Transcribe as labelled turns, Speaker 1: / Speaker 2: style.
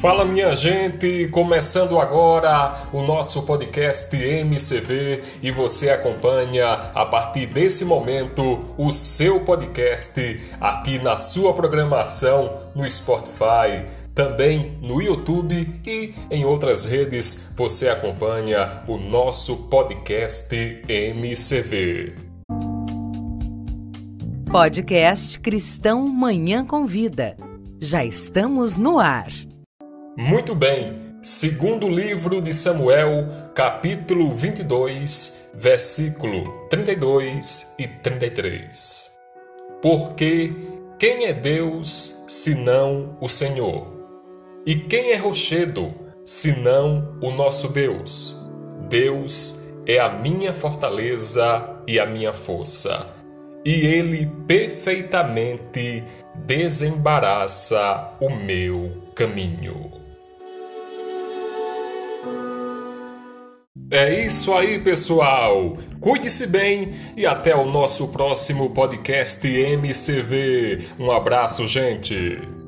Speaker 1: Fala minha gente, começando agora o nosso podcast MCV e você acompanha a partir desse momento o seu podcast aqui na sua programação no Spotify, também no YouTube e em outras redes você acompanha o nosso podcast MCV.
Speaker 2: Podcast Cristão Manhã Convida. Já estamos no ar.
Speaker 1: Muito bem. Segundo livro de Samuel, capítulo 22, versículo 32 e 33. Porque quem é Deus senão o Senhor? E quem é rochedo senão o nosso Deus? Deus é a minha fortaleza e a minha força, e ele perfeitamente desembaraça o meu caminho. É isso aí, pessoal. Cuide-se bem e até o nosso próximo podcast MCV. Um abraço, gente.